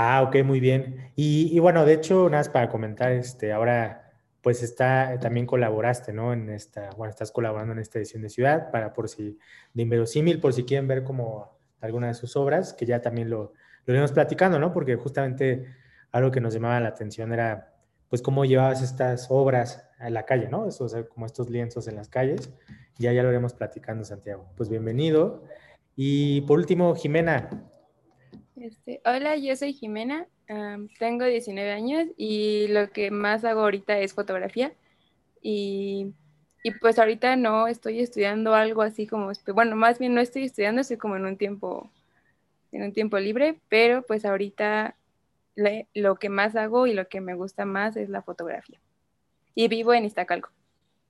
Ah, ok, muy bien. Y, y, bueno, de hecho, nada más para comentar, este, ahora pues está, también colaboraste, ¿no? En esta, bueno, estás colaborando en esta edición de Ciudad para por si, de Inverosímil, por si quieren ver como alguna de sus obras, que ya también lo, lo íbamos platicando, ¿no? Porque justamente algo que nos llamaba la atención era, pues, cómo llevabas estas obras a la calle, ¿no? Eso, o sea, como estos lienzos en las calles. Ya, ya lo iremos platicando, Santiago. Pues bienvenido. Y por último, Jimena, este, hola, yo soy Jimena, tengo 19 años y lo que más hago ahorita es fotografía. Y, y, pues ahorita no estoy estudiando algo así como, bueno, más bien no estoy estudiando, estoy como en un tiempo, en un tiempo libre, pero pues ahorita lo que más hago y lo que me gusta más es la fotografía. Y vivo en Iztacalco.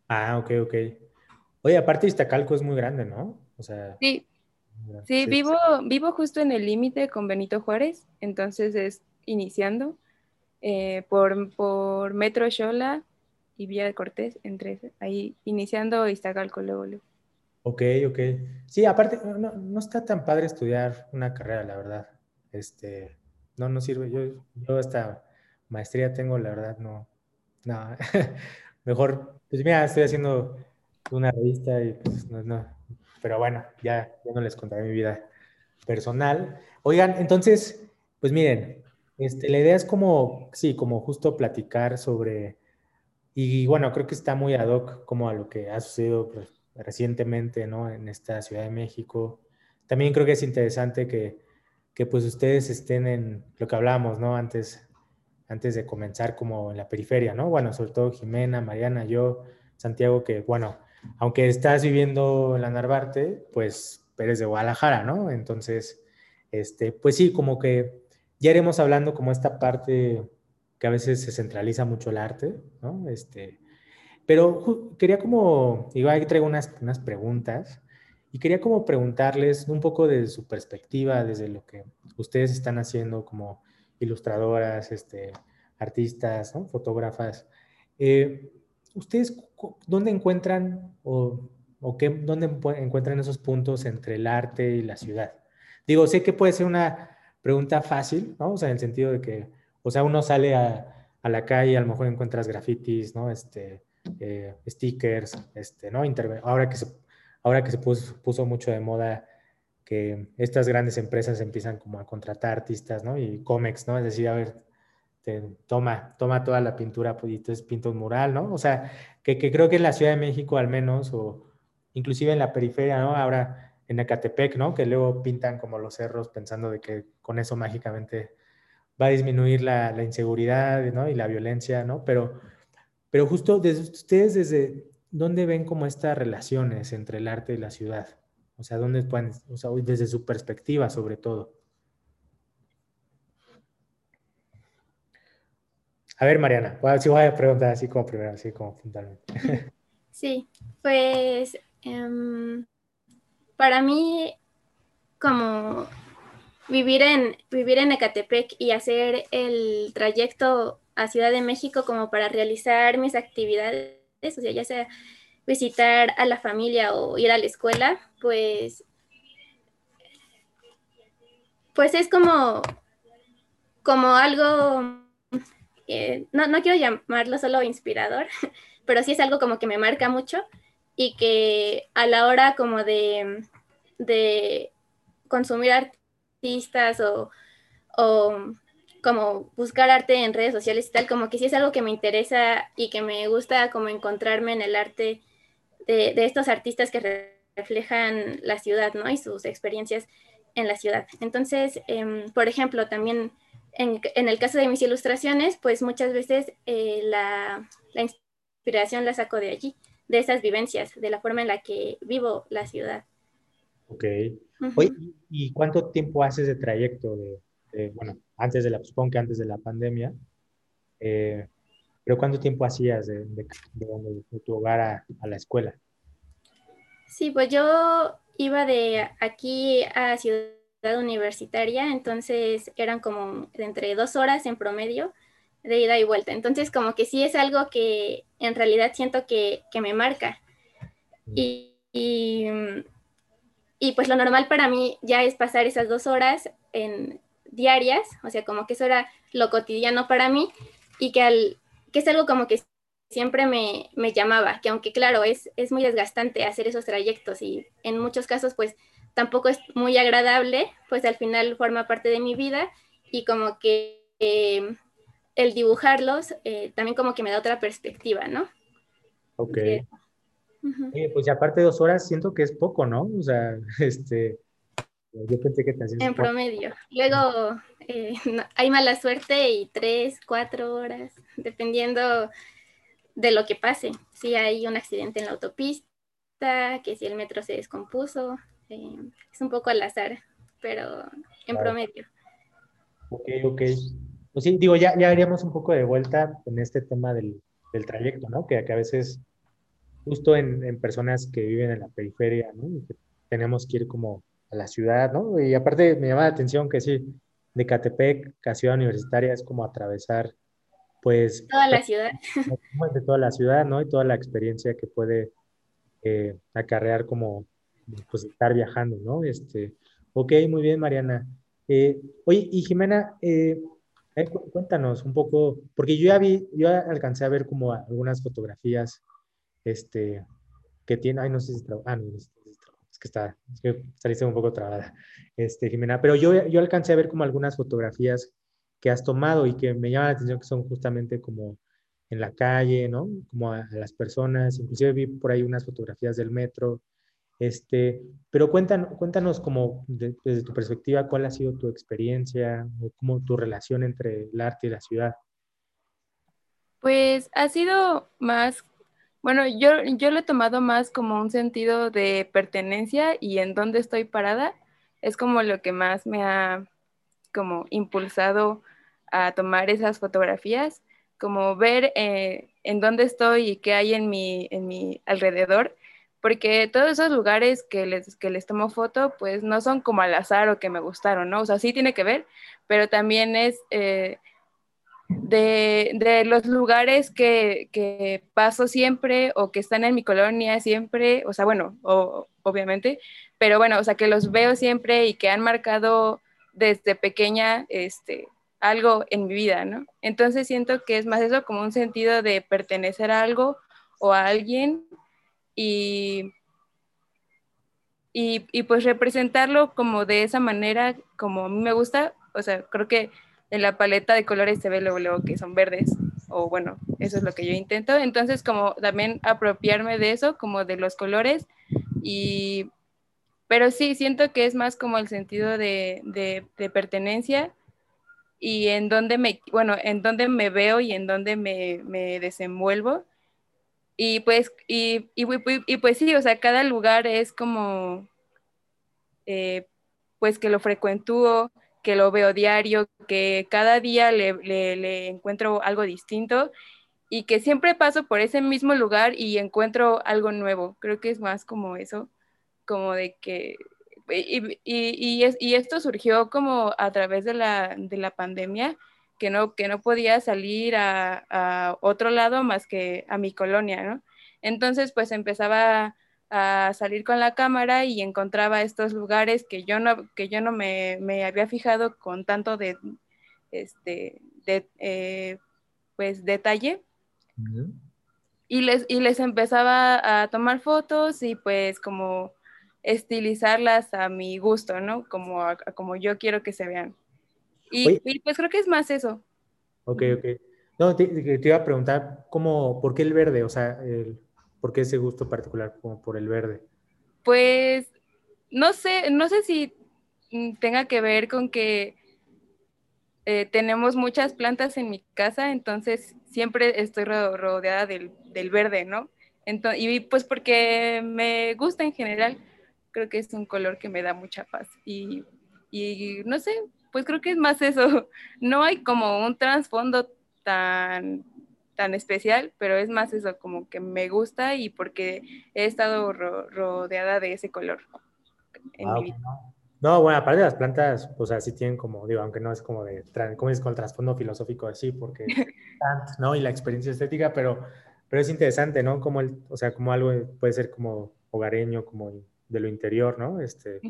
Ah, ok, ok. Oye, aparte Iztacalco es muy grande, ¿no? O sea... Sí, Sí, vivo, vivo justo en el límite con Benito Juárez, entonces es iniciando eh, por, por Metro Xola y Vía de Cortés, entre ahí iniciando Iztacalco luego, luego. Ok, ok. Sí, aparte, no, no, está tan padre estudiar una carrera, la verdad. Este, no, no sirve. Yo, yo esta maestría tengo, la verdad, no. No, mejor, pues mira, estoy haciendo una revista y pues no, no, pero bueno, ya, no les contaré mi vida personal. Oigan, entonces, pues miren, este, la idea es como, sí, como justo platicar sobre, y bueno, creo que está muy ad hoc como a lo que ha sucedido pues, recientemente, ¿no? En esta Ciudad de México. También creo que es interesante que, que pues ustedes estén en lo que hablábamos, ¿no? Antes, antes de comenzar como en la periferia, ¿no? Bueno, sobre todo Jimena, Mariana, yo, Santiago, que bueno, aunque estás viviendo en la Narvarte, pues eres de Guadalajara, ¿no? Entonces, este, pues sí, como que ya iremos hablando como esta parte que a veces se centraliza mucho el arte, ¿no? Este, pero quería como, igual traigo unas, unas preguntas y quería como preguntarles un poco desde su perspectiva, desde lo que ustedes están haciendo como ilustradoras, este, artistas, fotógrafas. Eh, ¿Ustedes dónde encuentran o, o qué, dónde encuentran esos puntos entre el arte y la ciudad? Digo, sé que puede ser una pregunta fácil, ¿no? O sea, en el sentido de que, o sea, uno sale a, a la calle, a lo mejor encuentras grafitis, ¿no? Este, eh, stickers, este, ¿no? ahora que se, ahora que se puso, puso, mucho de moda que estas grandes empresas empiezan como a contratar artistas, ¿no? Y cómics, ¿no? Es decir, a ver, toma, toma toda la pintura pues, y entonces pinta un mural, ¿no? O sea, que, creo que en la Ciudad de México al menos, o inclusive en la periferia, ¿no? Ahora en Ecatepec, ¿no? Que luego pintan como los cerros pensando de que con eso mágicamente va a disminuir la, la inseguridad, ¿no? Y la violencia, ¿no? Pero, pero justo desde ustedes, desde dónde ven como estas relaciones entre el arte y la ciudad? O sea, ¿dónde pueden, o sea, desde su perspectiva sobre todo? A ver, Mariana, si voy a preguntar así como primero, así como fundamentalmente. Sí, pues em, para mí, como vivir en, vivir en Ecatepec y hacer el trayecto a Ciudad de México como para realizar mis actividades, o sea, ya sea visitar a la familia o ir a la escuela, pues, pues es como, como algo no, no quiero llamarlo solo inspirador, pero sí es algo como que me marca mucho y que a la hora como de, de consumir artistas o, o, como buscar arte en redes sociales y tal, como que sí es algo que me interesa y que me gusta como encontrarme en el arte de, de estos artistas que reflejan la ciudad, ¿no? Y sus experiencias en la ciudad. Entonces, em, por ejemplo, también en, el caso de mis ilustraciones, pues muchas veces eh, la, inspiración la saco de allí, de esas vivencias, de la forma en la que vivo la ciudad. Ok. Oye, ¿y cuánto tiempo haces de trayecto de, bueno, antes de la, supongo que antes de la pandemia, eh, pero cuánto tiempo hacías de, tu hogar a, a, la escuela? Sí, pues yo iba de aquí a Ciudad universitaria, entonces eran como entre dos horas en promedio de ida y vuelta. Entonces como que sí es algo que en realidad siento que, me marca. Mm. Y, y, pues lo normal para mí ya es pasar esas dos horas en, diarias, o sea, como que eso era lo cotidiano para mí y que, al, que es algo como que siempre me, me llamaba, que aunque claro, es, es muy desgastante hacer esos trayectos y en muchos casos pues tampoco es muy agradable, pues al final forma parte de mi vida y como que eh, el dibujarlos eh, también como que me da otra perspectiva, ¿no? Ok. pues ya aparte de dos horas siento que es poco, ¿no? O sea, este, yo pensé que te. En promedio. Luego eh, hay mala suerte y tres, cuatro horas, dependiendo de lo que pase. Si hay un accidente en la autopista, que si el metro se descompuso, eh, es un poco al azar, pero en promedio. Ok, ok. Pues sí, digo, ya, ya haríamos un poco de vuelta en este tema del, del trayecto, ¿no? Que, que, a veces, justo en, en, personas que viven en la periferia, ¿no? Y que tenemos que ir como a la ciudad, ¿no? Y aparte me llama la atención que sí, de Catepec a Ciudad Universitaria es como atravesar, pues... Toda la ciudad. De toda la ciudad, ¿no? Y toda la experiencia que puede eh, acarrear como, pues, estar viajando, ¿no? Este, ok, muy bien, Mariana. Eh, oye, y Jimena, eh, cuéntanos un poco, porque yo ya vi, yo alcancé a ver como algunas fotografías, este, que tiene, ay, no sé si, ah, no, es, que está, es que saliste un poco trabada, este, Jimena, pero yo, yo alcancé a ver como algunas fotografías que has tomado y que me llaman la atención que son justamente como en la calle, ¿no? Como a, a las personas, inclusive vi por ahí unas fotografías del metro, este, pero cuéntanos, cuéntanos como desde tu perspectiva, cuál ha sido tu experiencia o cómo tu relación entre el arte y la ciudad. Pues ha sido más, bueno, yo, yo lo he tomado más como un sentido de pertenencia y en dónde estoy parada. Es como lo que más me ha como impulsado a tomar esas fotografías, como ver eh, en dónde estoy y qué hay en mi, en mi alrededor porque todos esos lugares que les, que les tomo foto, pues no son como al azar o que me gustaron, ¿no? O sea, sí tiene que ver, pero también es eh, de, de, los lugares que, que, paso siempre o que están en mi colonia siempre, o sea, bueno, obviamente, pero bueno, o sea, que los veo siempre y que han marcado desde pequeña, este, algo en mi vida, ¿no? Entonces siento que es más eso como un sentido de pertenecer a algo o a alguien y, y, pues representarlo como de esa manera, como a mí me gusta, o sea, creo que en la paleta de colores se ve luego, que son verdes, o bueno, eso es lo que yo intento, entonces como también apropiarme de eso, como de los colores, y, pero sí, siento que es más como el sentido de, de, pertenencia y en donde me, bueno, en donde me veo y en donde me, me desenvuelvo y pues, y, y, y, pues sí, o sea, cada lugar es como, eh, pues que lo frecuentúo, que lo veo diario, que cada día le, encuentro algo distinto y que siempre paso por ese mismo lugar y encuentro algo nuevo. Creo que es más como eso, como de que... Y, y, y esto surgió como a través de la, de la pandemia, que no, que no podía salir a, a, otro lado más que a mi colonia, ¿no? Entonces, pues empezaba a salir con la cámara y encontraba estos lugares que yo no, que yo no me, me había fijado con tanto de, este, de, eh, pues, detalle. Y les, y les empezaba a tomar fotos y pues como estilizarlas a mi gusto, ¿no? Como, como yo quiero que se vean. Y, pues creo que es más eso. Ok, ok. No, te, te, iba a preguntar, ¿cómo, ¿por qué el verde? O sea, el, ¿por qué ese gusto particular como por el verde? Pues, no sé, no sé si mm, tenga que ver con que eh, tenemos muchas plantas en mi casa, entonces siempre estoy rodeada del, del verde, ¿no? Entonces, y pues porque me gusta en general, creo que es un color que me da mucha paz. Y, y no sé, pues creo que es más eso. No hay como un trasfondo tan, tan especial, pero es más eso, como que me gusta y porque he estado ro rodeada de ese color en mi vida. No, bueno, aparte de las plantas, o sea, sí tienen como, digo, aunque no es como de, como es con el trasfondo filosófico así, porque, ¿no? Y la experiencia estética, pero, pero es interesante, ¿no? Como el, o sea, como algo puede ser como hogareño, como de lo interior, ¿no? Este,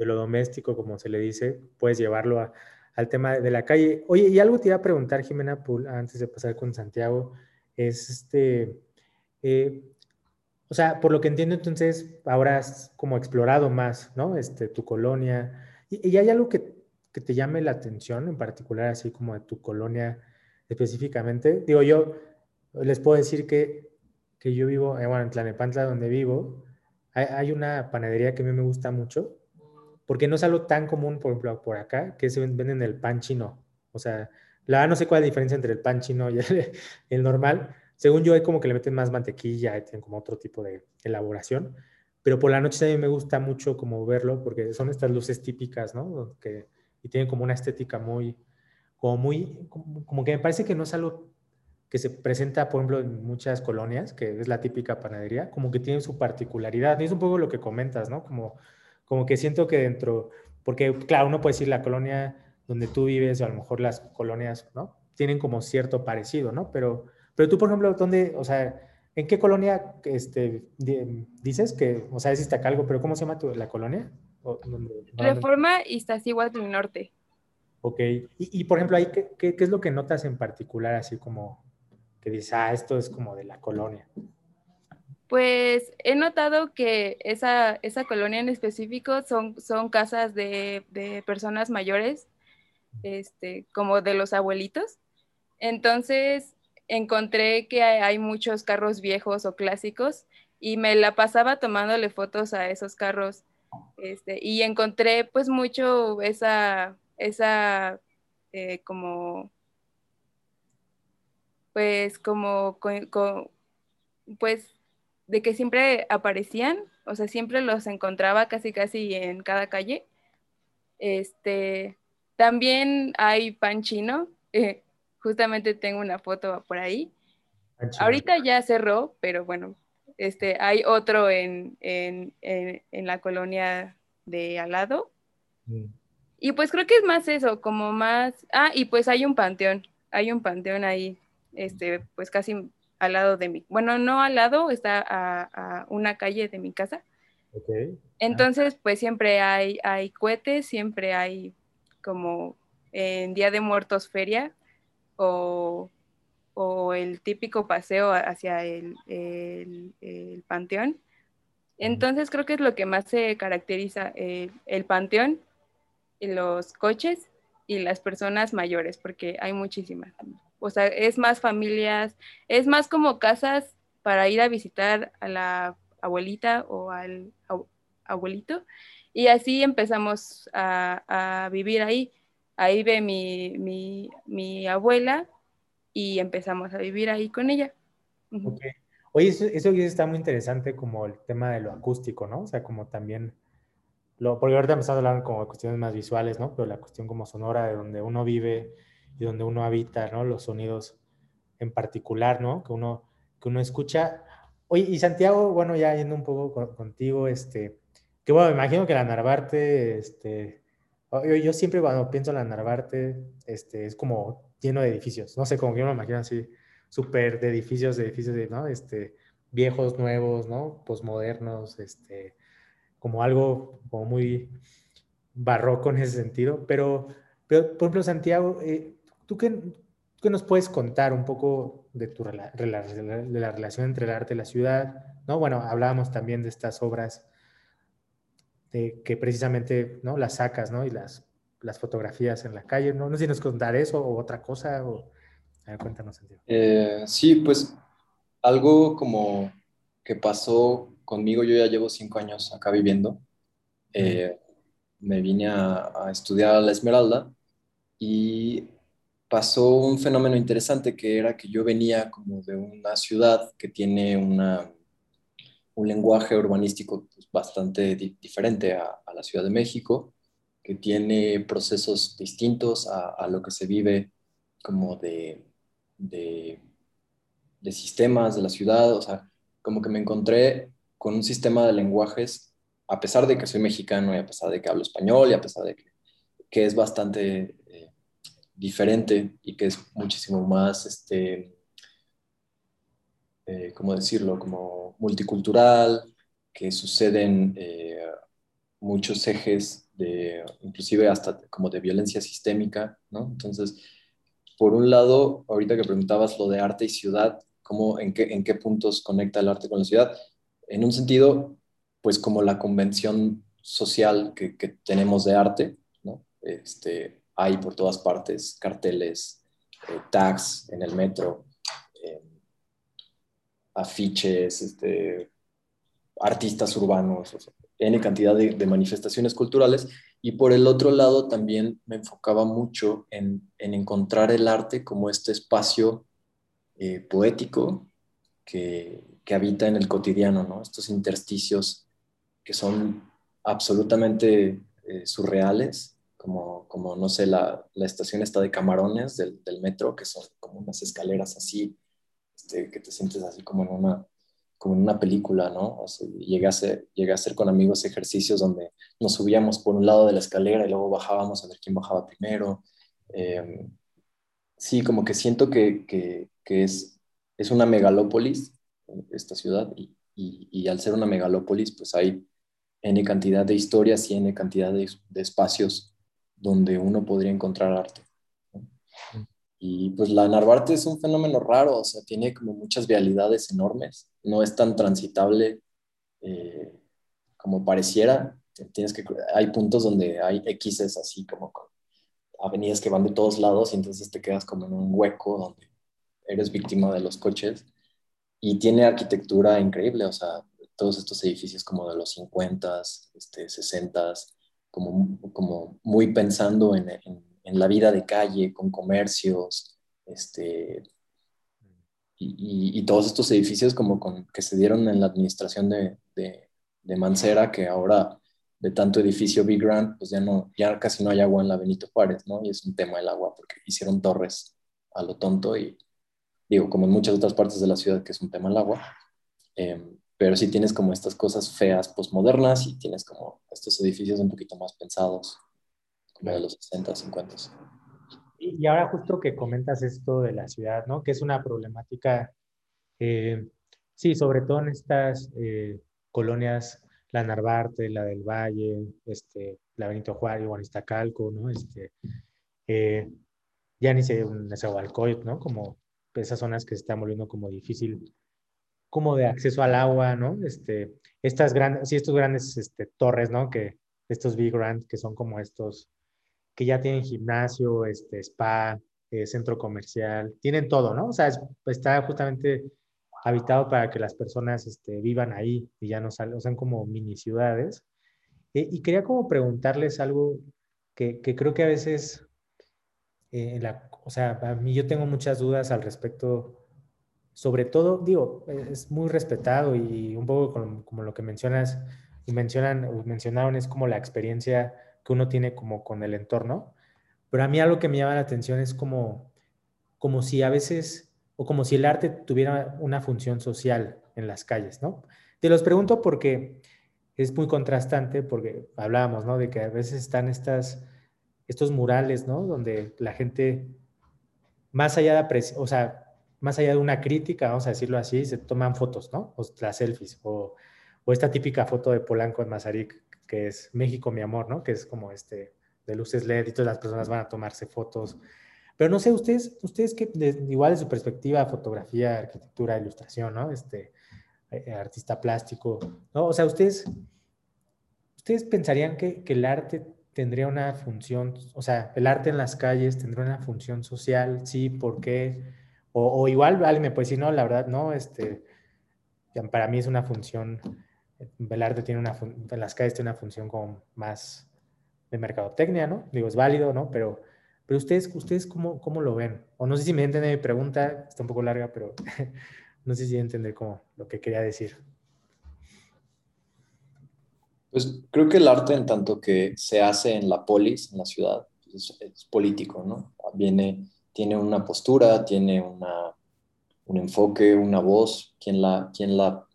de lo doméstico, como se le dice, puedes llevarlo a, al tema de la calle. Oye, y algo te iba a preguntar, Jimena, antes de pasar con Santiago, es este, eh, o sea, por lo que entiendo, entonces, ahora has como explorado más, ¿no? Este, tu colonia. ¿Y, hay algo que, que, te llame la atención, en particular, así como de tu colonia específicamente? Digo, yo les puedo decir que, que yo vivo, eh, bueno, en Tlanepantla, donde vivo, hay, hay, una panadería que a mí me gusta mucho, porque no es algo tan común, por ejemplo, por acá, que se venden el pan chino. O sea, la no sé cuál es la diferencia entre el pan chino y el, normal, según yo, hay como que le meten más mantequilla, y tienen como otro tipo de elaboración. Pero por la noche a me gusta mucho como verlo porque son estas luces típicas, ¿no? Que, y tienen como una estética muy, como muy, como, que me parece que no es algo que se presenta, por ejemplo, en muchas colonias, que es la típica panadería, como que tiene su particularidad. Es un poco lo que comentas, ¿no? Como, como que siento que dentro, porque claro, uno puede decir la colonia donde tú vives o a lo mejor las colonias, ¿no? Tienen como cierto parecido, ¿no? Pero pero tú, por ejemplo, ¿dónde, o sea, en qué colonia este, dices que, o sea, es algo, pero ¿cómo se llama tu, la colonia? Reforma Iztaccíhuatl del Norte. Ok, y, y, por ejemplo, ahí, ¿qué, ¿qué, qué, es lo que notas en particular, así como que dices, ah, esto es como de la colonia? Pues he notado que esa, esa colonia en específico son, son casas de, de personas mayores, este, como de los abuelitos. Entonces, encontré que hay muchos carros viejos o clásicos y me la pasaba tomándole fotos a esos carros este, y encontré pues mucho esa, esa eh, como, pues como, pues de que siempre aparecían, o sea, siempre los encontraba casi casi en cada calle. Este, también hay pan chino, eh, Justamente tengo una foto por ahí. Ah, Ahorita ya cerró, pero bueno, este, hay otro en, en, en, la colonia de al lado. Mm. Y pues creo que es más eso, como más... Ah, y pues hay un panteón, hay un panteón ahí, este, pues casi al lado de mi... Bueno, no al lado, está a, a una calle de mi casa. Okay. Entonces, pues siempre hay, hay cohetes, siempre hay como en Día de Muertos feria, o, el típico paseo hacia el, panteón. Entonces creo que es lo que más se caracteriza eh, el panteón, los coches y las personas mayores, porque hay muchísimas. O sea, es más familias, es más como casas para ir a visitar a la abuelita o al abuelito. Y así empezamos a vivir ahí. Ahí ve mi, abuela y empezamos a vivir ahí con ella. Oye, eso, eso está muy interesante como el tema de lo acústico, ¿no? O sea, como también, lo, porque ahorita empezamos a hablar como de cuestiones más visuales, ¿no? Pero la cuestión como sonora de donde uno vive y donde uno habita, ¿no? Los sonidos en particular, ¿no? Que uno, que uno escucha. Oye, y Santiago, bueno, ya yendo un poco contigo, este, que bueno, me imagino que la Narvarte, este, yo, siempre cuando pienso en la Narvarte, este, es como lleno de edificios. No sé, como que yo me imagino así, súper de edificios, de edificios, de, ¿no? Este, viejos, nuevos, ¿no? Postmodernos, este, como algo como muy barroco en ese sentido. Pero, pero por ejemplo, Santiago, eh, ¿tú qué, qué, nos puedes contar un poco de, tu, de la relación entre el arte y la ciudad? ¿no? Bueno, hablábamos también de estas obras que precisamente ¿no? las sacas, ¿no? Y las, las fotografías en la calle, ¿no? No sé si nos contar eso o otra cosa, o... A ver, cuéntanos. Eh, sí, pues algo como que pasó conmigo, yo ya llevo cinco años acá viviendo. Eh, me vine a, a, estudiar a la Esmeralda y pasó un fenómeno interesante que era que yo venía como de una ciudad que tiene una un lenguaje urbanístico pues, bastante diferente a, la Ciudad de México, que tiene procesos distintos a, lo que se vive como de, de, sistemas de la ciudad, o sea, como que me encontré con un sistema de lenguajes, a pesar de que soy mexicano y a pesar de que hablo español y a pesar de que, que es bastante diferente y que es muchísimo más, este, eh, ¿cómo decirlo? Como multicultural, que suceden eh, muchos ejes de, inclusive hasta como de violencia sistémica, ¿no? Entonces, por un lado, ahorita que preguntabas lo de arte y ciudad, ¿cómo, en, qué, ¿en qué puntos conecta el arte con la ciudad? En un sentido, pues como la convención social que, que tenemos de arte, ¿no? Este, hay por todas partes carteles, eh, tags en el metro, eh, afiches, este, artistas urbanos, N cantidad de, manifestaciones culturales. Y por el otro lado también me enfocaba mucho en, encontrar el arte como este espacio eh, poético que, habita en el cotidiano, ¿no? Estos intersticios que son absolutamente eh, surreales, como, como, no sé, la, estación está de camarones del, metro, que son como unas escaleras así, este, que te sientes así como en una como en una película, ¿no? O sea, llegué, a hacer, llegué a hacer con amigos ejercicios donde nos subíamos por un lado de la escalera y luego bajábamos a ver quién bajaba primero. Em, sí, como que siento que, que, que, es, es una megalópolis esta ciudad y, y, y, al ser una megalópolis pues hay N cantidad de historias y N cantidad de, de espacios donde uno podría encontrar arte. Y pues la Narvarte es un fenómeno raro, o sea, tiene como muchas vialidades enormes, no es tan transitable eh, como pareciera. Tienes que, hay puntos donde hay X's así como con avenidas que van de todos lados y entonces te quedas como en un hueco donde eres víctima de los coches. Y tiene arquitectura increíble, o sea, todos estos edificios como de los 50s, este, 60s, como, como muy pensando en, en en la vida de calle, con comercios, este, y, todos estos edificios como con, que se dieron en la administración de, de, Mancera, que ahora de tanto edificio Big Grand, pues ya, no, ya casi no hay agua en la Benito Juárez, ¿no? Y es un tema el agua, porque hicieron torres a lo tonto y digo, como en muchas otras partes de la ciudad que es un tema el agua, em, pero sí tienes como estas cosas feas postmodernas y tienes como estos edificios un poquito más pensados de los 60, 50. Y ahora justo que comentas esto de la ciudad, ¿no? Que es una problemática, eh, sí, sobre todo en estas eh, colonias, la Narvarte, la del Valle, este, la Benito Juárez, Guanistacalco, ¿no? Este, eh, ya ni sé, Nezahualcóyotl, ¿no? Como esas zonas que se están volviendo como difícil, como de acceso al agua, ¿no? Este, estas grandes, sí, estos grandes este, torres, ¿no? Que estos big grand, que son como estos que ya tienen gimnasio, este, spa, eh, centro comercial, tienen todo, ¿no? O sea, está justamente habitado para que las personas este, vivan ahí y ya no salen, o sea, como mini ciudades. Eh, y quería como preguntarles algo que, creo que a veces, eh, o sea, a mí yo tengo muchas dudas al respecto, sobre todo, digo, es muy respetado y un poco como, como lo que mencionas, mencionan, mencionaron es como la experiencia que uno tiene como con el entorno. Pero a mí algo que me llama la atención es como, como si a veces, o como si el arte tuviera una función social en las calles, ¿no? Te los pregunto porque es muy contrastante, porque hablábamos, ¿no? De que a veces están estas, estos murales, ¿no? Donde la gente, más allá de, o sea, más allá de una crítica, vamos a decirlo así, se toman fotos, ¿no? O las selfies, o, esta típica foto de Polanco en Mazarik, que es México, mi amor, ¿no? Que es como este de luces LED y todas las personas van a tomarse fotos. Pero no sé, ustedes, ustedes que igual de su perspectiva, fotografía, arquitectura, ilustración, ¿no? Este, eh, artista plástico, ¿no? O sea, ustedes, ustedes pensarían que, que el arte tendría una función, o sea, el arte en las calles tendría una función social, sí, ¿por qué? O, igual alguien me puede decir, no, la verdad, no, este, para mí es una función el arte tiene una, las calles tiene una función como más de mercadotecnia, ¿no? Digo, es válido, ¿no? Pero, pero ustedes, ustedes cómo, cómo lo ven? O no sé si me entienden mi pregunta, está un poco larga, pero no sé si entender cómo lo que quería decir. Pues creo que el arte en tanto que se hace en la polis, en la ciudad, pues, es, político, ¿no? Viene, tiene una postura, tiene una, un enfoque, una voz, quien la, quien la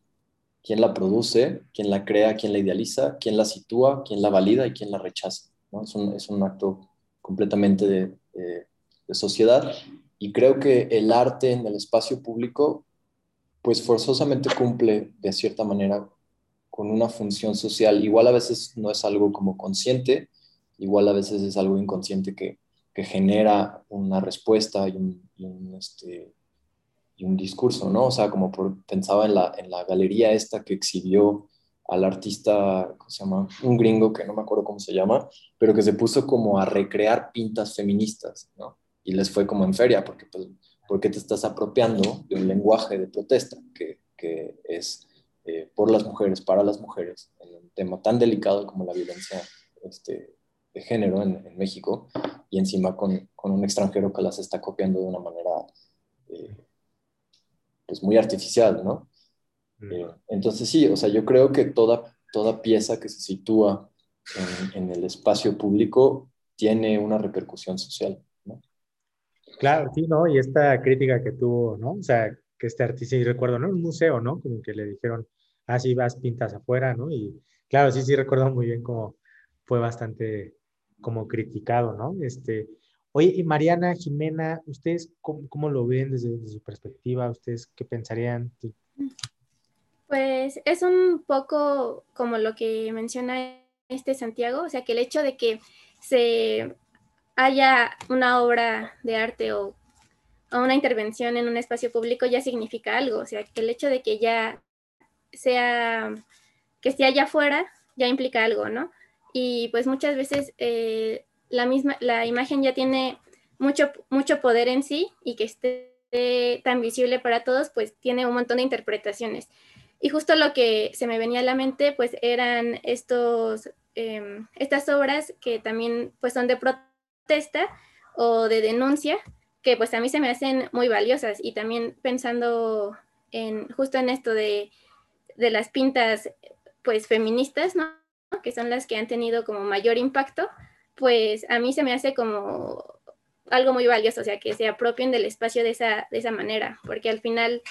quién la produce, quién la crea, quién la idealiza, quién la sitúa, quién la valida y quién la rechaza. Es, un, es, un, acto completamente de, de, sociedad y creo que el arte en el espacio público pues forzosamente cumple de cierta manera con una función social. Igual a veces no es algo como consciente, igual a veces es algo inconsciente que, que genera una respuesta y un, y un, este, y un discurso, ¿no? O sea, como por, pensaba en la, en la galería esta que exhibió al artista, ¿cómo se llama? Un gringo que no me acuerdo cómo se llama, pero que se puso como a recrear pintas feministas, ¿no? Y les fue como en feria, porque pues, porque te estás apropiando de un lenguaje de protesta que, que es eh, por las mujeres, para las mujeres, en un tema tan delicado como la violencia este, de género en, en, México, y encima con, con, un extranjero que las está copiando de una manera eh, pues muy artificial, ¿no? Eh, entonces sí, o sea, yo creo que toda, toda pieza que se sitúa en, en, el espacio público tiene una repercusión social, ¿no? Claro, sí, ¿no? Y esta crítica que tuvo, ¿no? O sea, que este artista, y recuerdo, ¿no? Un museo, ¿no? Como que le dijeron, ah, sí, vas, pintas afuera, ¿no? Y claro, sí, sí, recuerdo muy bien cómo fue bastante como criticado, ¿no? Este, oye, y Mariana, Jimena, ¿ustedes cómo, cómo lo ven desde, su perspectiva? ¿Ustedes qué pensarían? Pues es un poco como lo que menciona este Santiago, o sea, que el hecho de que se haya una obra de arte o, o, una intervención en un espacio público ya significa algo, o sea, que el hecho de que ya sea, que esté allá afuera ya implica algo, ¿no? Y pues muchas veces eh, la misma, la imagen ya tiene mucho, mucho poder en sí y que esté tan visible para todos, pues tiene un montón de interpretaciones. Y justo lo que se me venía a la mente, pues eran estos, eh, estas obras que también pues son de protesta o de denuncia, que pues a mí se me hacen muy valiosas. Y también pensando en justo en esto de, de las pintas pues feministas, ¿no? Que son las que han tenido como mayor impacto, pues a mí se me hace como algo muy valioso, o sea, que se apropien del espacio de esa, de esa manera, porque al final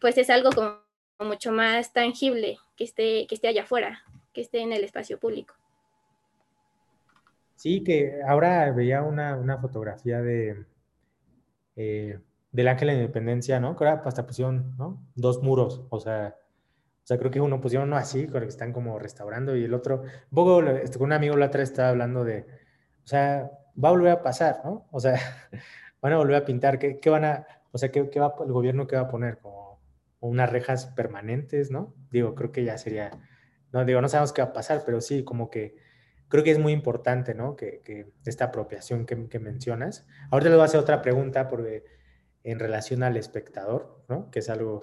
pues es algo como mucho más tangible que esté, que esté allá afuera, que esté en el espacio público. Sí, que ahora veía una, una fotografía de eh, del Ángel de Independencia, ¿no? Que ahora hasta pusieron, ¿no? Dos muros, o sea, o sea, creo que uno pusieron uno así, que están como restaurando, y el otro, un poco, este, un amigo la otra estaba hablando de, o sea, va a volver a pasar, ¿no? O sea, van a volver a pintar, ¿qué, qué van a, o sea, ¿qué, qué, va el gobierno qué va a poner? Como unas rejas permanentes, ¿no? Digo, creo que ya sería, no, digo, no sabemos qué va a pasar, pero sí, como que creo que es muy importante, ¿no? Que, que esta apropiación que, que, mencionas. Ahorita les voy a hacer otra pregunta porque en relación al espectador, ¿no? Que es algo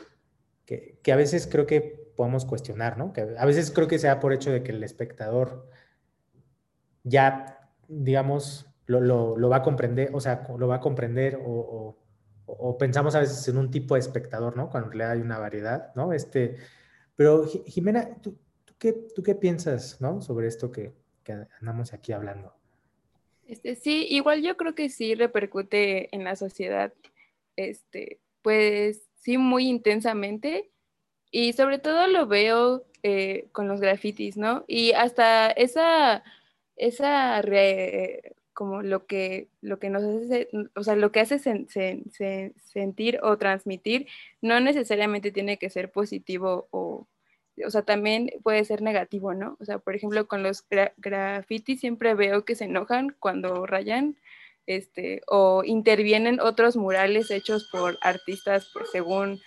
que, que, a veces creo que podemos cuestionar, ¿no? Que a veces creo que se da por hecho de que el espectador ya, digamos, lo, lo, va a comprender, o sea, lo va a comprender o, o, o, pensamos a veces en un tipo de espectador, ¿no? Cuando en realidad hay una variedad, ¿no? Este, pero Jimena, ¿tú, tú, qué, ¿tú qué piensas, ¿no? Sobre esto que, que andamos aquí hablando. Este, sí, igual yo creo que sí repercute en la sociedad, este, pues sí, muy intensamente. Y sobre todo lo veo eh, con los grafitis, ¿no? Y hasta esa, esa como lo que, lo que nos hace, o sea, lo que hace sen, sen, sen, sentir o transmitir, no necesariamente tiene que ser positivo o, o sea, también puede ser negativo, ¿no? O sea, por ejemplo, con los gra grafitis siempre veo que se enojan cuando rayan, este, o intervienen otros murales hechos por artistas, según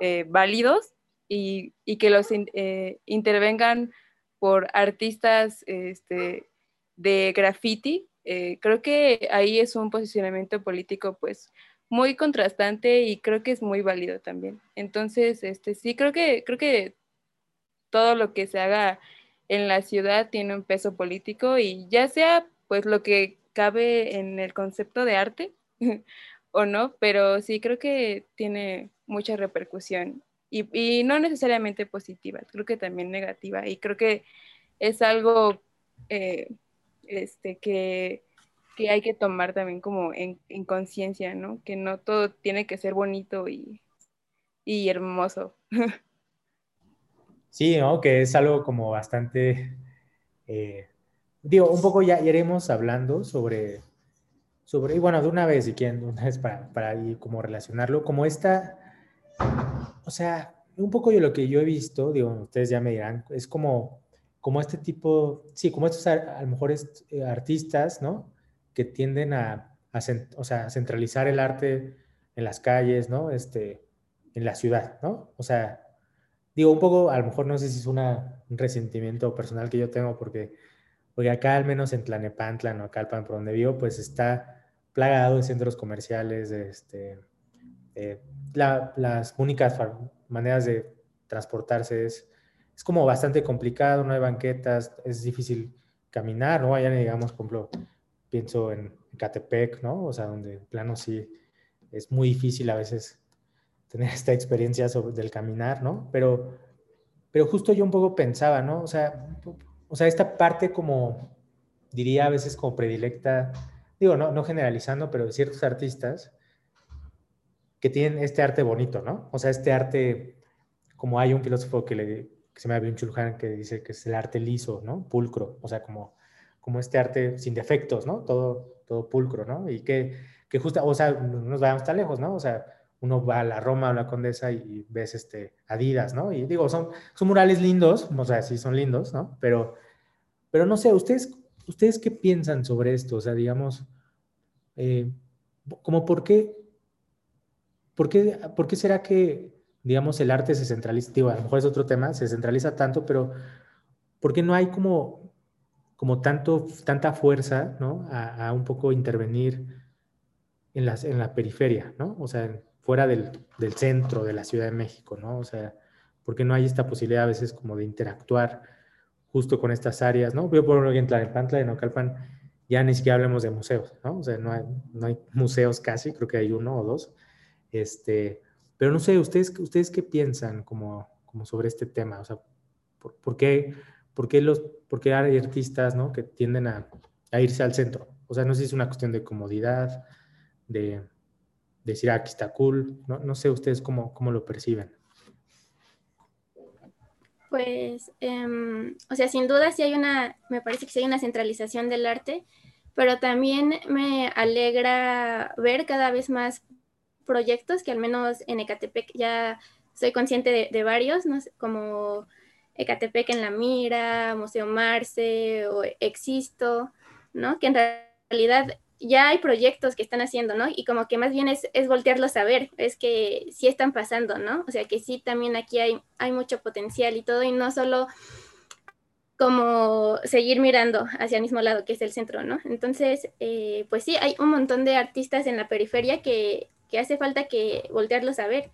eh, válidos, y, que los eh, intervengan por artistas este, de graffiti. Eh, creo que ahí es un posicionamiento político, pues, muy contrastante y creo que es muy válido también. Entonces, este, sí, creo que, creo que todo lo que se haga en la ciudad tiene un peso político y ya sea pues lo que cabe en el concepto de arte o no, pero sí creo que tiene mucha repercusión y, y, no necesariamente positiva, creo que también negativa y creo que es algo eh, este, que, que, hay que tomar también como en, en conciencia, ¿no? Que no todo tiene que ser bonito y, y hermoso. Sí, ¿no? Que es algo como bastante, eh, digo, un poco ya iremos hablando sobre, sobre, y bueno, de una vez, si quieren, una vez para, para como relacionarlo, como esta, o sea, un poco yo lo que yo he visto, digo, ustedes ya me dirán, es como, como este tipo, sí, como estos a, lo mejor eh, artistas, ¿no? Que tienden a, o sea, centralizar el arte en las calles, ¿no? Este, en la ciudad, ¿no? O sea, digo, un poco, a lo mejor no sé si es una, un resentimiento personal que yo tengo, porque, porque acá, al menos en Tlanepantla, o Calpan, por donde vivo, pues está plagado de centros comerciales, de, este, las únicas maneras de transportarse es, es como bastante complicado, no hay banquetas, es difícil caminar, ¿no? Allá, digamos, por ejemplo, pienso en Catepec, ¿no? O sea, donde en plano sí es muy difícil a veces tener esta experiencia del caminar, ¿no? Pero, pero justo yo un poco pensaba, ¿no? O sea, o sea, esta parte como, diría a veces como predilecta, digo, no, no generalizando, pero de ciertos artistas que tienen este arte bonito, ¿no? O sea, este arte, como hay un filósofo que, le, que se llama Byung Chul que dice que es el arte liso, ¿no? Pulcro, o sea, como, como este arte sin defectos, ¿no? Todo, todo pulcro, ¿no? Y que, que justo, o sea, no nos vayamos tan lejos, ¿no? O sea, uno va a la Roma o la Condesa y ves este Adidas, ¿no? Y digo, son, son murales lindos, o sea, sí son lindos, ¿no? Pero, pero no sé, ¿ustedes, ¿ustedes qué piensan sobre esto? O sea, digamos, eh, como por qué, por qué, por qué será que, digamos, el arte se centraliza, digo, a lo mejor es otro tema, se centraliza tanto, pero ¿por qué no hay como, como tanto, tanta fuerza, ¿no? A, a un poco intervenir en, las, en la periferia, ¿no? O sea, fuera del, del, centro de la Ciudad de México, ¿no? O sea, porque no hay esta posibilidad a veces como de interactuar justo con estas áreas, ¿no? Yo por ejemplo en Tlalnepantla, en Ocalpan, ya ni siquiera hablemos de museos, ¿no? O sea, no hay, no hay museos casi, creo que hay uno o dos. Este, pero no sé, ¿ustedes, ustedes qué piensan como, como sobre este tema? O sea, ¿por, qué, por, qué los, por qué hay artistas, ¿no? Que tienden a, irse al centro. O sea, no sé si es una cuestión de comodidad, de, decir, ah, aquí está cool. No, no sé ustedes cómo, cómo lo perciben. Pues, um, o sea, sin duda sí hay una, me parece que sí hay una centralización del arte, pero también me alegra ver cada vez más proyectos que al menos en Ecatepec ya soy consciente de, varios, ¿no? como Ecatepec en la Mira, Museo Marce o Existo, ¿no? Que en realidad ya hay proyectos que están haciendo, ¿no? Y como que más bien es, es voltearlos a ver, es que sí están pasando, ¿no? O sea que sí también aquí hay, hay mucho potencial y todo, y no solo como seguir mirando hacia el mismo lado que es el centro, ¿no? Entonces, eh, pues sí, hay un montón de artistas en la periferia que, que hace falta que voltearlos a ver.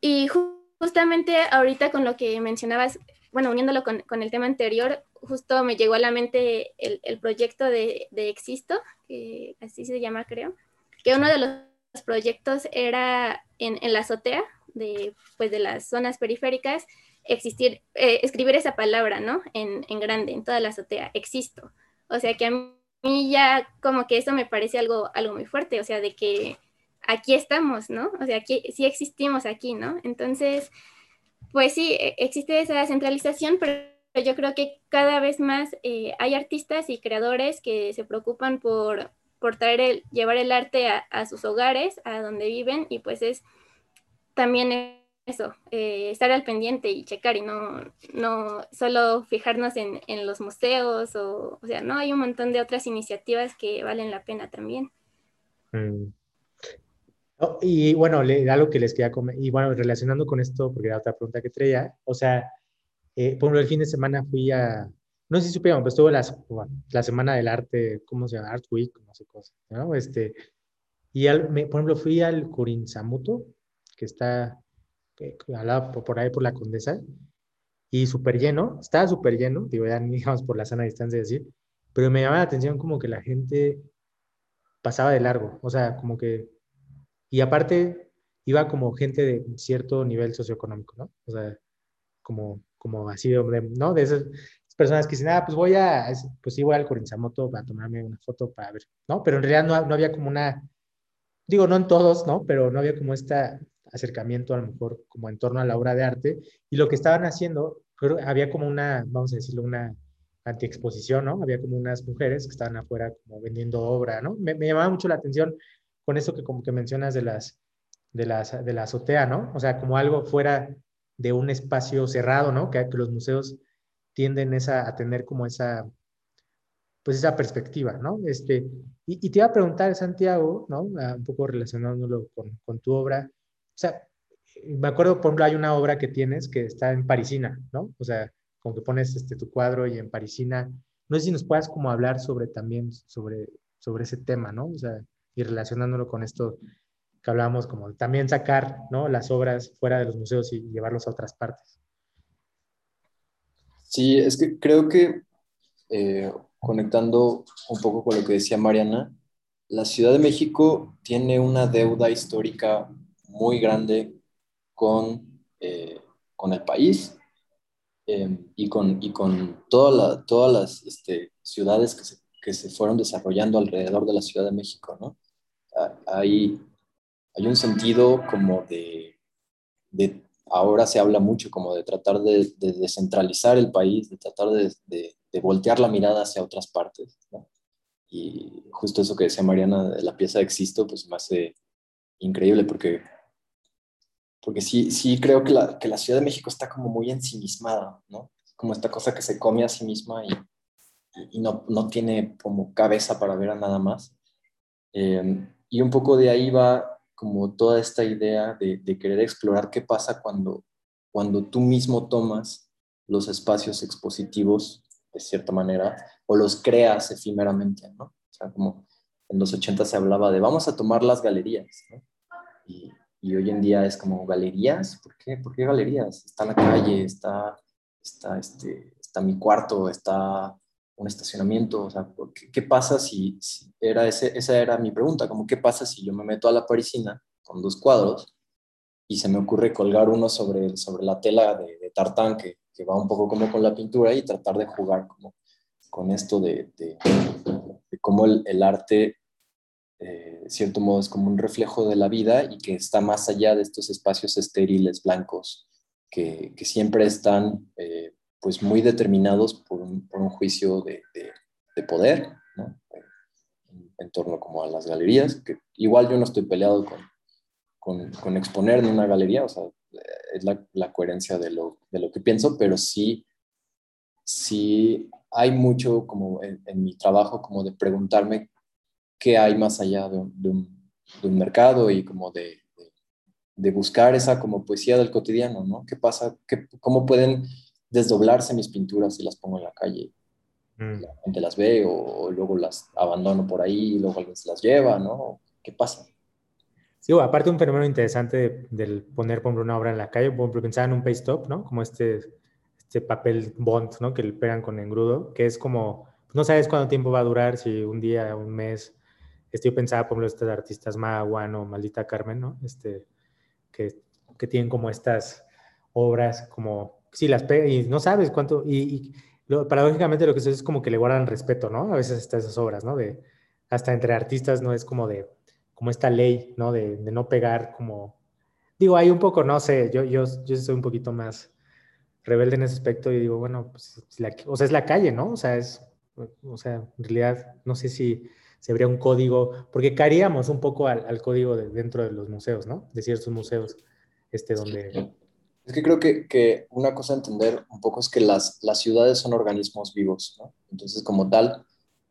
Y justamente ahorita con lo que mencionabas, bueno, uniéndolo con, con el tema anterior, justo me llegó a la mente el, el proyecto de, de, Existo, que así se llama creo, que uno de los proyectos era en, en la azotea de, pues, de las zonas periféricas, existir, eh, escribir esa palabra, ¿no? En, en, grande, en toda la azotea, existo. O sea que a mí ya como que eso me parece algo, algo muy fuerte, o sea, de que aquí estamos, ¿no? O sea, aquí sí existimos aquí, ¿no? Entonces, pues sí, e, existe esa centralización, pero yo creo que cada vez más eh, hay artistas y creadores que se preocupan por, por traer el, llevar el arte a, a, sus hogares, a donde viven, y pues es también eso, eh, estar al pendiente y checar y no, no solo fijarnos en, en, los museos, o, o sea, no, hay un montón de otras iniciativas que valen la pena también. Mm. Oh, y bueno, le, algo que les quería comer, y bueno, relacionando con esto, porque era otra pregunta que traía, o sea, eh, por ejemplo, el fin de semana fui a, no sé si supieron, pero estuvo la, la Semana del Arte, ¿cómo se llama? Art Week, no sé cosa, ¿no? Este, y al, me, por ejemplo, fui al Curinzamuto, que está eh, por, ahí por la Condesa, y súper lleno, estaba súper lleno, digo, ya ni digamos por la sana distancia de decir, pero me llamaba la atención como que la gente pasaba de largo, o sea, como que, y aparte iba como gente de cierto nivel socioeconómico, ¿no? O sea, como como así, ¿no? De esas personas que dicen, ah, pues voy a, pues sí, voy al Corinzamoto para tomarme una foto para ver, ¿no? Pero en realidad no, no había como una, digo, no en todos, ¿no? Pero no había como este acercamiento a lo mejor como en torno a la obra de arte. Y lo que estaban haciendo, había como una, vamos a decirlo, una antiexposición, ¿no? Había como unas mujeres que estaban afuera como vendiendo obra, ¿no? Me, me llamaba mucho la atención con eso que como que mencionas de las, de las, de la azotea, ¿no? O sea, como algo fuera de un espacio cerrado, ¿no? Que, que los museos tienden esa, a tener como esa, pues esa perspectiva, ¿no? Este, y, te iba a preguntar, Santiago, ¿no? Ah, un poco relacionándolo con, con, tu obra. O sea, me acuerdo, por ejemplo, hay una obra que tienes que está en Parisina, ¿no? O sea, como que pones este, tu cuadro y en Parisina. No sé si nos puedas como hablar sobre también, sobre, sobre ese tema, ¿no? O sea, y relacionándolo con esto que hablábamos, como también sacar, ¿no? Las obras fuera de los museos y llevarlos a otras partes. Sí, es que creo que eh, conectando un poco con lo que decía Mariana, la Ciudad de México tiene una deuda histórica muy grande con, eh, con el país em, y, con, y con toda todas las este, ciudades que se, que se, fueron desarrollando alrededor de la Ciudad de México, ¿no? Hay, hay un sentido como de, de, ahora se habla mucho como de tratar de, descentralizar el país, de tratar de, de voltear la mirada hacia otras partes. Y justo eso que decía Mariana de la pieza de Existo, pues me hace increíble porque, porque sí, sí creo que la, que la Ciudad de México está como muy ensimismada, ¿no? Como esta cosa que se come a sí misma y, y no, no, tiene como cabeza para ver a nada más. Em, y un poco de ahí va como toda esta idea de, de, querer explorar qué pasa cuando, cuando tú mismo tomas los espacios expositivos de cierta manera, o los creas efímeramente, ¿no? O sea, como en los 80 se hablaba de vamos a tomar las galerías, ¿no? Y, y hoy en día es como galerías, ¿por qué? ¿Por qué galerías? Está la calle, está, está, este, está mi cuarto, está un estacionamiento, o sea, ¿qué, pasa si, era ese, esa era mi pregunta, como qué pasa si yo me meto a la parisina con dos cuadros y se me ocurre colgar uno sobre, sobre la tela de, tartán que, que va un poco como con la pintura y tratar de jugar como con esto de, de, cómo el arte, eh, de cierto modo, es como un reflejo de la vida y que está más allá de estos espacios estériles, blancos, que, que siempre están eh, pues muy determinados por un, por un juicio de, de poder, ¿no? en, en torno como a las galerías, que igual yo no estoy peleado con, con, con exponer en una galería, o sea, es la, la coherencia de lo, de lo, que pienso, pero sí, sí hay mucho como en, en, mi trabajo como de preguntarme qué hay más allá de, de, un, de un, mercado y como de, de, buscar esa como poesía del cotidiano, ¿no? ¿Qué pasa? ¿Qué, ¿Cómo pueden desdoblarse mis pinturas si las pongo en la calle? Mm. La gente las ve o, o, luego las abandono por ahí y luego alguien se las lleva, ¿no? ¿Qué pasa? Sí, aparte un fenómeno interesante del poner, por ejemplo, una obra en la calle, por ejemplo, pensaba en un paste up, ¿no? Como este, este papel bond, ¿no? Que le pegan con engrudo, que es como, no sabes cuánto tiempo va a durar, si un día, un mes. Estoy pensando, por ejemplo, estos artistas Maguan o Maldita Carmen, ¿no? Este, que, que tienen como estas obras, como, sí, las pegan y no sabes cuánto, y, paradójicamente lo que sucede es como que le guardan respeto, ¿no? A veces hasta esas obras, ¿no? De, hasta entre artistas no es como de como esta ley, ¿no? De, no pegar como... Digo, hay un poco, no sé, yo, yo, yo soy un poquito más rebelde en ese aspecto y digo, bueno, pues, o sea, es la calle, ¿no? O sea, es, o sea, en realidad, no sé si se habría un código, porque caeríamos un poco al, al código de, dentro de los museos, ¿no? De ciertos museos, este, donde... Es que creo que, que una cosa a entender un poco es que las, las ciudades son organismos vivos, ¿no? Entonces, como tal,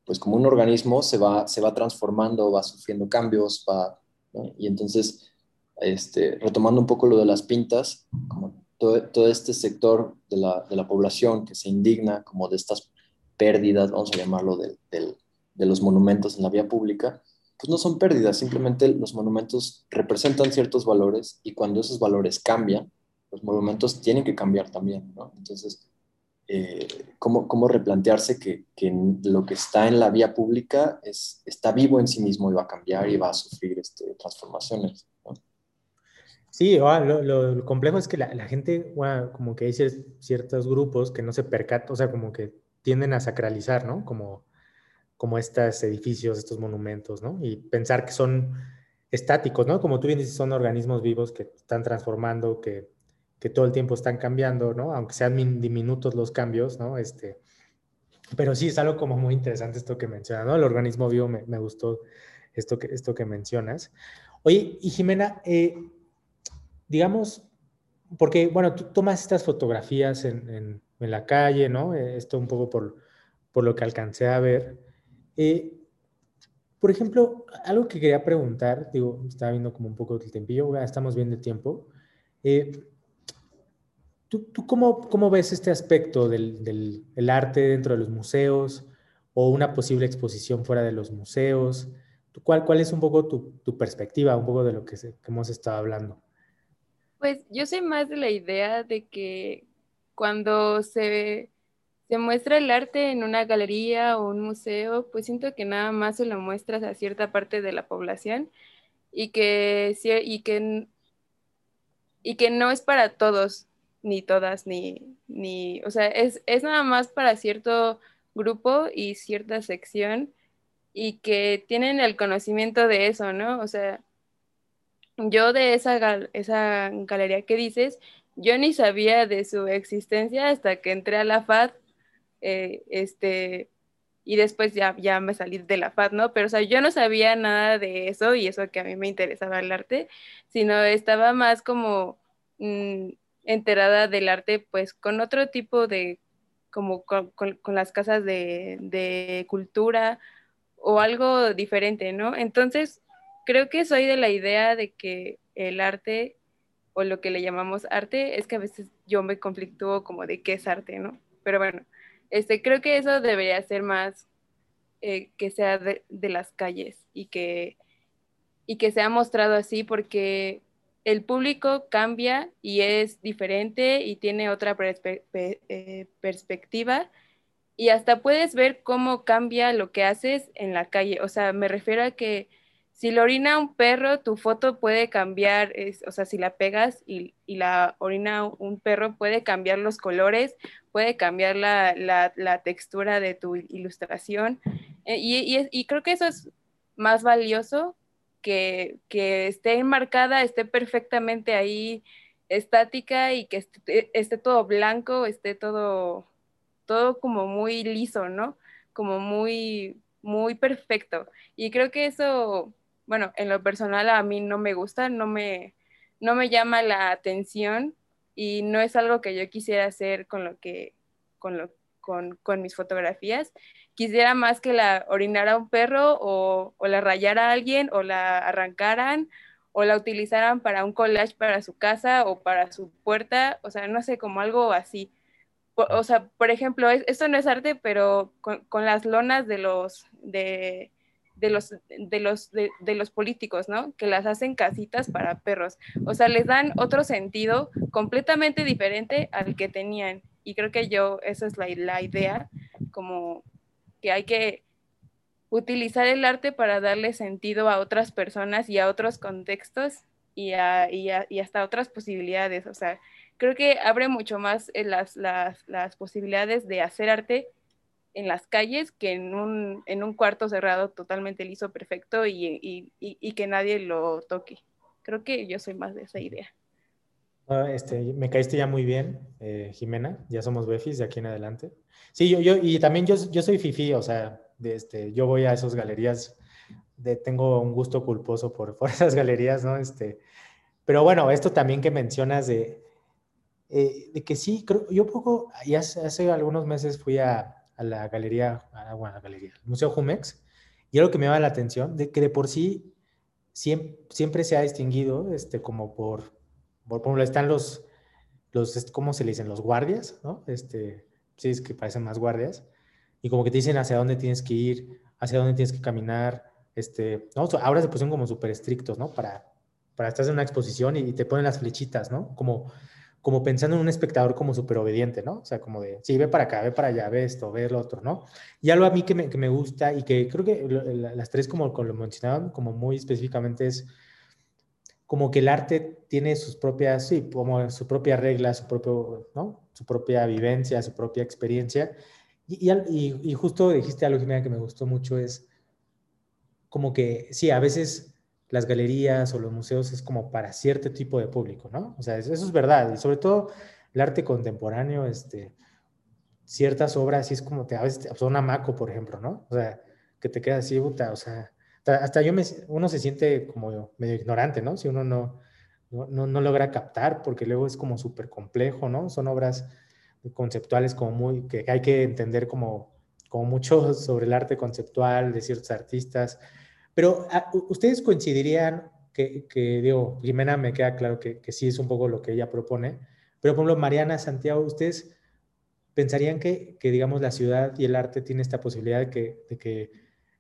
pues como un organismo se va, se va transformando, va sufriendo cambios, va, ¿no? y entonces, este, retomando un poco lo de las pintas, como todo, todo este sector de la, de la, población que se indigna como de estas pérdidas, vamos a llamarlo, de, de, de los monumentos en la vía pública, pues no son pérdidas, simplemente los monumentos representan ciertos valores y cuando esos valores cambian, los monumentos tienen que cambiar también, ¿no? Entonces, eh, cómo, cómo, replantearse que, que, lo que está en la vía pública es, está vivo en sí mismo y va a cambiar y va a sufrir este, transformaciones. ¿no? Sí, oh, lo, lo, complejo es que la, la gente, como que hay ciertos grupos que no se percatan, o sea, como que tienden a sacralizar, ¿no? Como, como estos edificios, estos monumentos, ¿no? Y pensar que son estáticos, ¿no? Como tú bien dices, son organismos vivos que están transformando, que que todo el tiempo están cambiando, ¿no? Aunque sean diminutos los cambios, ¿no? Este, pero sí es algo como muy interesante esto que mencionas, ¿no? El organismo vivo me, me gustó esto que, esto que mencionas. Oye, y Jimena, eh, digamos, porque, bueno, tú tomas estas fotografías en, en, la calle, ¿no? Eh, esto un poco por, por lo que alcancé a ver. Eh, por ejemplo, algo que quería preguntar, digo, estaba viendo como un poco el tempillo, estamos viendo el tiempo. Eh, ¿Tú, tú cómo, cómo, ves este aspecto del, del arte dentro de los museos o una posible exposición fuera de los museos? ¿Cuál, cuál es un poco tu, tu perspectiva, un poco de lo que, que hemos estado hablando? Pues yo soy más de la idea de que cuando se, se muestra el arte en una galería o un museo, pues siento que nada más se lo muestras a cierta parte de la población y que, y que, y que no es para todos, ni todas, ni, ni o sea, es, es nada más para cierto grupo y cierta sección y que tienen el conocimiento de eso, ¿no? O sea, yo de esa, esa galería que dices, yo ni sabía de su existencia hasta que entré a la FAD, eh, este, y después ya, ya me salí de la FAD, ¿no? Pero, o sea, yo no sabía nada de eso y eso que a mí me interesaba el arte, sino estaba más como mmm, enterada del arte, pues con otro tipo de, como con, con, con las casas de, de cultura o algo diferente, ¿no? Entonces, creo que soy de la idea de que el arte o lo que le llamamos arte es que a veces yo me conflictúo como de qué es arte, ¿no? Pero bueno, este, creo que eso debería ser más eh, que sea de, las calles y que, y que sea mostrado así porque el público cambia y es diferente y tiene otra eh, perspectiva y hasta puedes ver cómo cambia lo que haces en la calle. O sea, me refiero a que si lo orina un perro, tu foto puede cambiar, es, o sea, si la pegas y, y, la orina un perro, puede cambiar los colores, puede cambiar la, la, la textura de tu ilustración. Eh, y, y, y, creo que eso es más valioso que, que esté enmarcada, esté perfectamente ahí estática y que esté, esté todo blanco, esté todo, todo como muy liso, ¿no? Como muy, muy perfecto. Y creo que eso bueno, en lo personal a mí no me gusta, no me, no me llama la atención y no es algo que yo quisiera hacer con lo que, con, lo, con, con mis fotografías. Quisiera más que la orinara un perro o, o la rayara a alguien o la arrancaran o la utilizaran para un collage para su casa o para su puerta, o sea, no sé, como algo así. O, sea, por ejemplo, es, esto no es arte, pero con, con las lonas de los, de, de los, de los, de, de, los políticos, ¿no? Que las hacen casitas para perros. O sea, les dan otro sentido completamente diferente al que tenían. Y creo que yo, esa es la, la idea, como que hay que utilizar el arte para darle sentido a otras personas y a otros contextos y, a, y, a, y hasta otras posibilidades. O sea, creo que abre mucho más las, las, las posibilidades de hacer arte en las calles que en un, en un cuarto cerrado totalmente liso, perfecto y, y, y, y, que nadie lo toque. Creo que yo soy más de esa idea. Uh, este, me caíste ya muy bien, eh, Jimena, ya somos befis de aquí en adelante. Sí, yo, yo y también yo, yo soy fifi, o sea, de este, yo voy a esas galerías, de, tengo un gusto culposo por, por esas galerías, ¿no? Este, pero bueno, esto también que mencionas de, eh, de que sí, creo, yo poco, ya hace, hace algunos meses fui a, a la galería, a, bueno, a la galería, al Museo Jumex, y algo que me llama la atención, de que de por sí siempre, siempre se ha distinguido, este, como por, por, ejemplo, están los, los, ¿cómo se le dicen? Los guardias, ¿no? Este, sí, es que parecen más guardias, y como que te dicen hacia dónde tienes que ir, hacia dónde tienes que caminar, este, ¿no? Ahora se pusieron como súper estrictos, ¿no? Para, para estar en una exposición y, y te ponen las flechitas, ¿no? Como como pensando en un espectador como súper obediente, ¿no? O sea, como de, sí, ve para acá, ve para allá, ve esto, ve lo otro, ¿no? Y algo a mí que me, que me gusta y que creo que las tres, como, como lo mencionaban, como muy específicamente es como que el arte tiene sus propias, sí, como su propia regla, su propio, ¿no? Su propia vivencia, su propia experiencia. Y, y, y justo dijiste algo, que me gustó mucho, es como que, sí, a veces las galerías o los museos es como para cierto tipo de público, ¿no? O sea, eso, es verdad. Y sobre todo el arte contemporáneo, este, ciertas obras, sí es como te, a veces, te, una maco, por ejemplo, ¿no? O sea, que te queda así, o sea, hasta yo me, uno se siente como medio ignorante, ¿no? Si uno no, no, no, logra captar porque luego es como súper complejo, ¿no? Son obras conceptuales como muy, que hay que entender como, como mucho sobre el arte conceptual de ciertos artistas. Pero ah, ustedes coincidirían que, que, digo, Jimena me queda claro que, sí es un poco lo que ella propone, pero por ejemplo, Mariana, Santiago, ustedes pensarían que, que, digamos, la ciudad y el arte tiene esta posibilidad de que,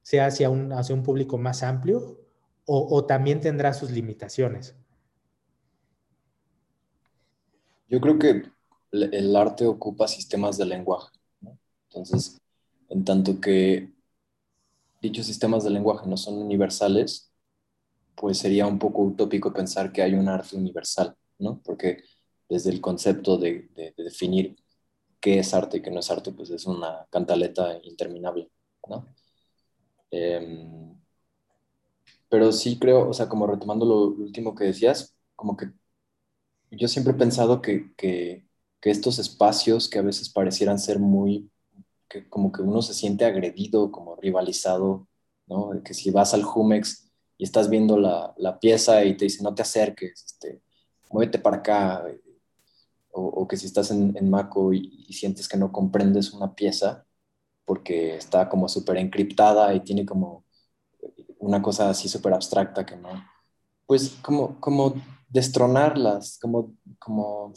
sea hacia un, hacia un público más amplio o, también tendrá sus limitaciones? Yo creo que el arte ocupa sistemas de lenguaje. Entonces, en tanto que dichos sistemas de lenguaje no son universales, pues sería un poco utópico pensar que hay un arte universal, ¿no? Porque desde el concepto de, de, de definir qué es arte y qué no es arte, pues es una cantaleta interminable, ¿no? Eh, pero sí creo, o sea, como retomando lo último que decías, como que yo siempre he pensado que, que, que estos espacios que a veces parecieran ser muy, que como que uno se siente agredido, como rivalizado, ¿no? Que si vas al Jumex y estás viendo la, la pieza y te dice no te acerques, este, muévete para acá, o, que si estás en, en Mako y, y, sientes que no comprendes una pieza porque está como súper encriptada y tiene como una cosa así súper abstracta que no, pues como, como destronarlas, como, como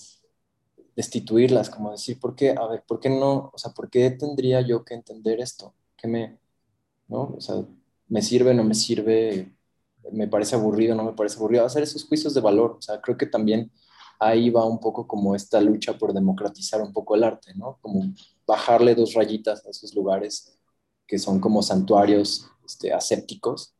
destituirlas, como decir, ¿por qué? A ver, ¿por qué no? O sea, ¿por qué tendría yo que entender esto? ¿Qué me, no? O sea, ¿me sirve, no me sirve? ¿Me parece aburrido, no me parece aburrido? Hacer esos juicios de valor, o sea, creo que también ahí va un poco como esta lucha por democratizar un poco el arte, ¿no? Como bajarle dos rayitas a esos lugares que son como santuarios este, asépticos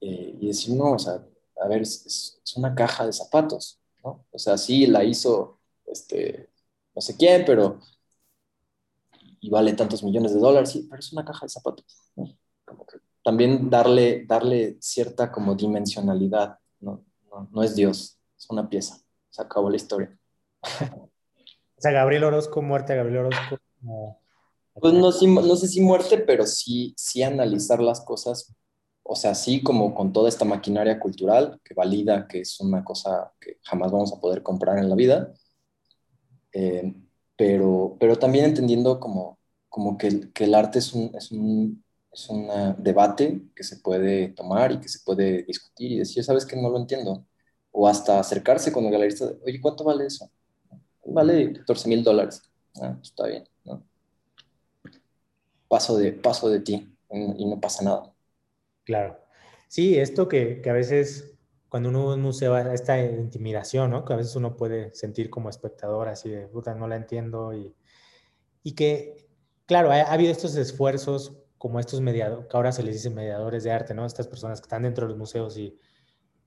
eh, y decir, no, o sea, a ver, es, es, una caja de zapatos, ¿no? O sea, sí, la hizo, este, no sé quién, pero, y vale tantos millones de dólares, sí, pero es una caja de zapatos, ¿no? Como que también darle, darle cierta como dimensionalidad, ¿no? No, no es Dios, es una pieza se acabó la historia. o sea, Gabriel Orozco, muerte a Gabriel Orozco. Pues no, no, sé si muerte, pero sí, sí analizar las cosas, o sea, sí como con toda esta maquinaria cultural que valida que es una cosa que jamás vamos a poder comprar en la vida, eh, pero, pero también entendiendo como, como que, que el arte es un, es un es un debate que se puede tomar y que se puede discutir y decir, sabes que no lo entiendo, o hasta acercarse con el galerista, oye, ¿cuánto vale eso? Vale 14 mil dólares. Ah, pues está bien, ¿no? Paso de, paso de ti y no pasa nada. Claro. Sí, esto que, que a veces cuando uno va a un museo, esta intimidación, ¿no? Que a veces uno puede sentir como espectador, así de, puta, no la entiendo. Y, y que, claro, ha, ha, habido estos esfuerzos como estos mediadores, que ahora se les dice mediadores de arte, ¿no? Estas personas que están dentro de los museos y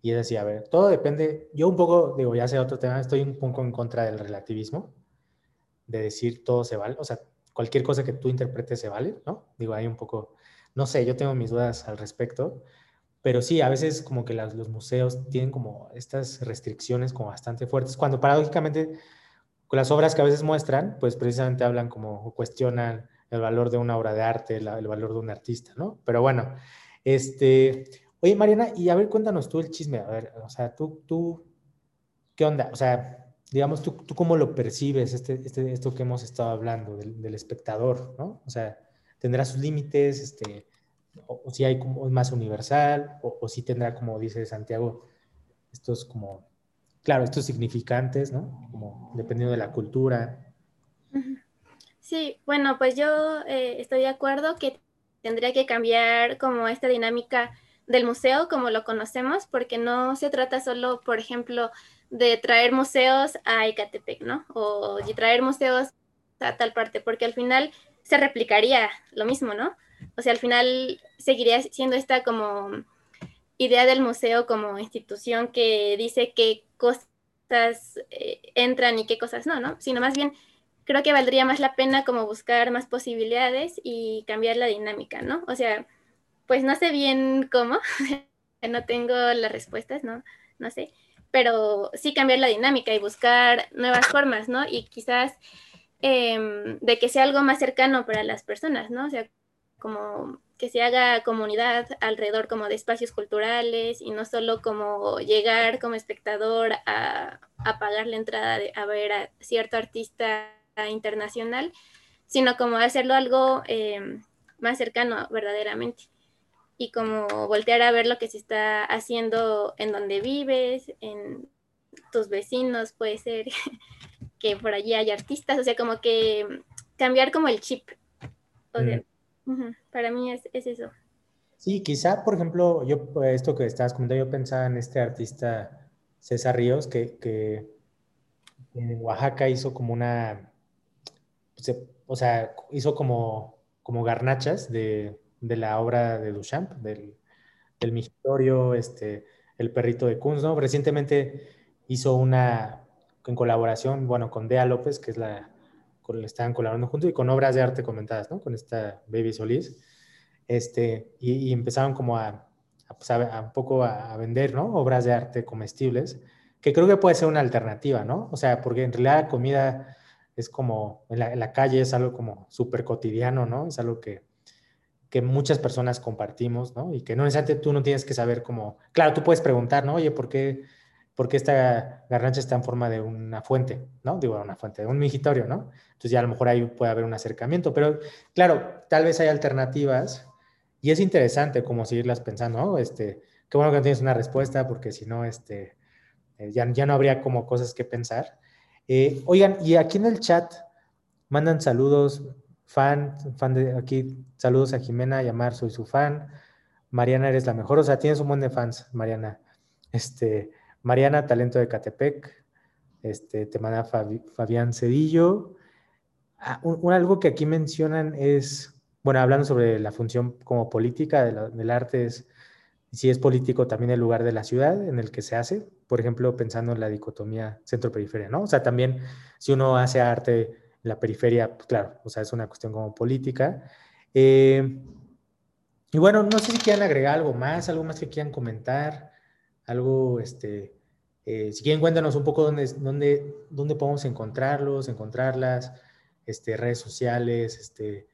y es decir, a ver, todo depende, yo un poco, digo, ya sé otro tema, estoy un poco en contra del relativismo, de decir todo se vale, o sea, cualquier cosa que tú interpretes se vale, ¿no? Digo, hay un poco, no sé, yo tengo mis dudas al respecto, pero sí, a veces como que las, los museos tienen como estas restricciones como bastante fuertes, cuando paradójicamente las obras que a veces muestran, pues precisamente hablan como o cuestionan el valor de una obra de arte, la, el valor de un artista, ¿no? Pero bueno, este, Oye, Mariana, y a ver, cuéntanos tú el chisme. A ver, o sea, tú, tú, ¿qué onda? O sea, digamos, tú, tú cómo lo percibes, este, este, esto que hemos estado hablando del, del espectador, ¿no? O sea, ¿tendrá sus límites? Este, o, si hay como más universal, o, o si tendrá, como dice Santiago, estos como, claro, estos significantes, ¿no? Como dependiendo de la cultura. Sí, bueno, pues yo eh, estoy de acuerdo que tendría que cambiar como esta dinámica del museo como lo conocemos, porque no se trata solo, por ejemplo, de traer museos a Ecatepec, ¿no? O de traer museos a tal parte, porque al final se replicaría lo mismo, ¿no? O sea, al final seguiría siendo esta como idea del museo como institución que dice qué cosas eh, entran y qué cosas no, ¿no? Sino más bien creo que valdría más la pena como buscar más posibilidades y cambiar la dinámica, ¿no? O sea, pues no sé bien cómo, no tengo las respuestas, ¿no? No sé, pero sí cambiar la dinámica y buscar nuevas formas, ¿no? Y quizás eh, de que sea algo más cercano para las personas, ¿no? O sea, como que se haga comunidad alrededor como de espacios culturales y no solo como llegar como espectador a, pagar la entrada a ver a cierto artista internacional, sino como hacerlo algo eh, más cercano verdaderamente y como voltear a ver lo que se está haciendo en donde vives, en tus vecinos, puede ser que por allí hay artistas, o sea, como que cambiar como el chip. Mm. Para mí es, eso. Sí, quizá, por ejemplo, yo, esto que estabas comentando, yo pensaba en este artista César Ríos, que, en Oaxaca hizo como una, o sea, hizo como, como garnachas de, de la obra de Duchamp, del, del este, el perrito de Kunz, ¿no? Recientemente hizo una, en colaboración, bueno, con Dea López, que es la, estaban colaborando juntos, y con obras de arte comentadas, ¿no? Con esta Baby Solís, este, y, empezaron como a, pues, a, un poco a, vender, ¿no? Obras de arte comestibles, que creo que puede ser una alternativa, ¿no? O sea, porque en realidad la comida es como, en la, en la calle es algo como súper cotidiano, ¿no? Es algo que, que muchas personas compartimos, ¿no? Y que no necesariamente tú no tienes que saber cómo, claro, tú puedes preguntar, ¿no? Oye, ¿por qué, ¿por qué esta garnacha está en forma de una fuente, ¿no? Digo, una fuente, de un migitorio, ¿no? Entonces ya a lo mejor ahí puede haber un acercamiento, pero claro, tal vez hay alternativas y es interesante como seguirlas pensando, ¿no? Este, qué bueno que no tienes una respuesta porque si no, este, eh, ya, ya no habría como cosas que pensar. Eh, oigan, y aquí en el chat mandan saludos, fan, fan de aquí, saludos a Jimena, llamar, soy su fan. Mariana, eres la mejor, o sea, tienes un buen de fans, Mariana. Este, Mariana, talento de Catepec. Este, te manda Fabián Cedillo. Ah, un, algo que aquí mencionan es, bueno, hablando sobre la función como política del arte, es si es político también el lugar de la ciudad en el que se hace, por ejemplo, pensando en la dicotomía centro-periferia, ¿no? O sea, también si uno hace arte la periferia, pues claro, o sea, es una cuestión como política. Eh, y bueno, no sé si quieran agregar algo más, algo más que quieran comentar, algo, este, eh, si quieren cuéntanos un poco dónde, dónde, dónde podemos encontrarlos, encontrarlas, este, redes sociales, este,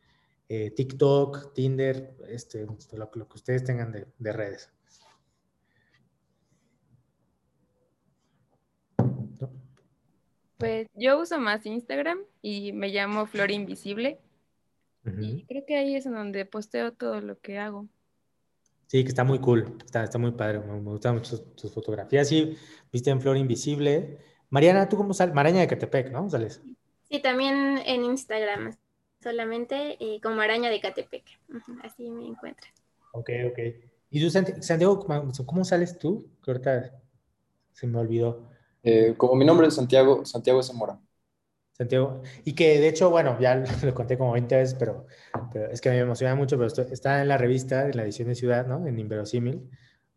eh, TikTok, Tinder, este, lo, que ustedes tengan de, de redes. Pues yo uso más Instagram y me llamo Flor Invisible. Y creo que ahí es en donde posteo todo lo que hago. Sí, que está muy cool, está, está muy padre, me, gustan mucho tus fotografías. Sí, viste en Flor Invisible. Mariana, ¿tú cómo sales? Maraña de Catepec, ¿no? ¿Sales? Sí, también en Instagram, solamente eh, como Araña de Catepec. así me encuentran. Ok, ok. ¿Y tú, Santiago, cómo sales tú? Que ahorita se me olvidó. Eh, como mi nombre es Santiago, Santiago Zamora. Santiago, y que de hecho, bueno, ya lo conté como 20 veces, pero, es que me emociona mucho, pero está en la revista, en la edición de Ciudad, ¿no? En Inverosímil,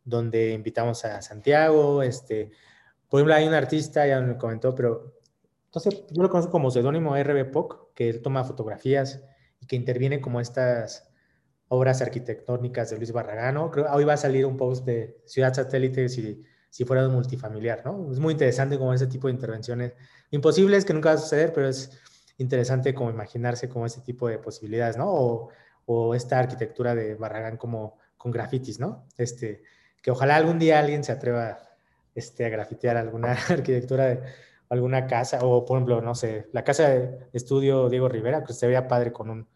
donde invitamos a Santiago, este, por ejemplo, hay un artista, ya me comentó, pero entonces yo lo conozco como seudónimo RB POC, que él toma fotografías y que interviene como estas obras arquitectónicas de Luis Barragano. Creo hoy va a salir un post de Ciudad Satélites y si fuera un multifamiliar, ¿no? Es muy interesante como ese tipo de intervenciones, imposibles que nunca va a suceder, pero es interesante como imaginarse como ese tipo de posibilidades, ¿no? O, esta arquitectura de Barragán como con grafitis, ¿no? Este, que ojalá algún día alguien se atreva este, a grafitear alguna arquitectura de alguna casa, o por ejemplo, no sé, la casa de estudio Diego Rivera, que se veía padre con, un,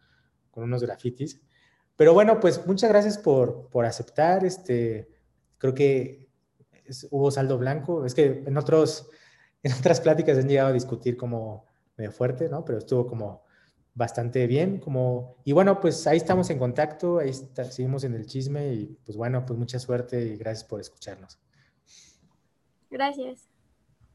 con unos grafitis. Pero bueno, pues muchas gracias por, por aceptar, este, creo que hubo saldo blanco. Es que en, otros, en otras pláticas han llegado a discutir como medio fuerte, ¿no? Pero estuvo como bastante bien, como, y bueno, pues ahí estamos en contacto, ahí seguimos en el chisme y pues bueno, pues mucha suerte y gracias por escucharnos. Gracias.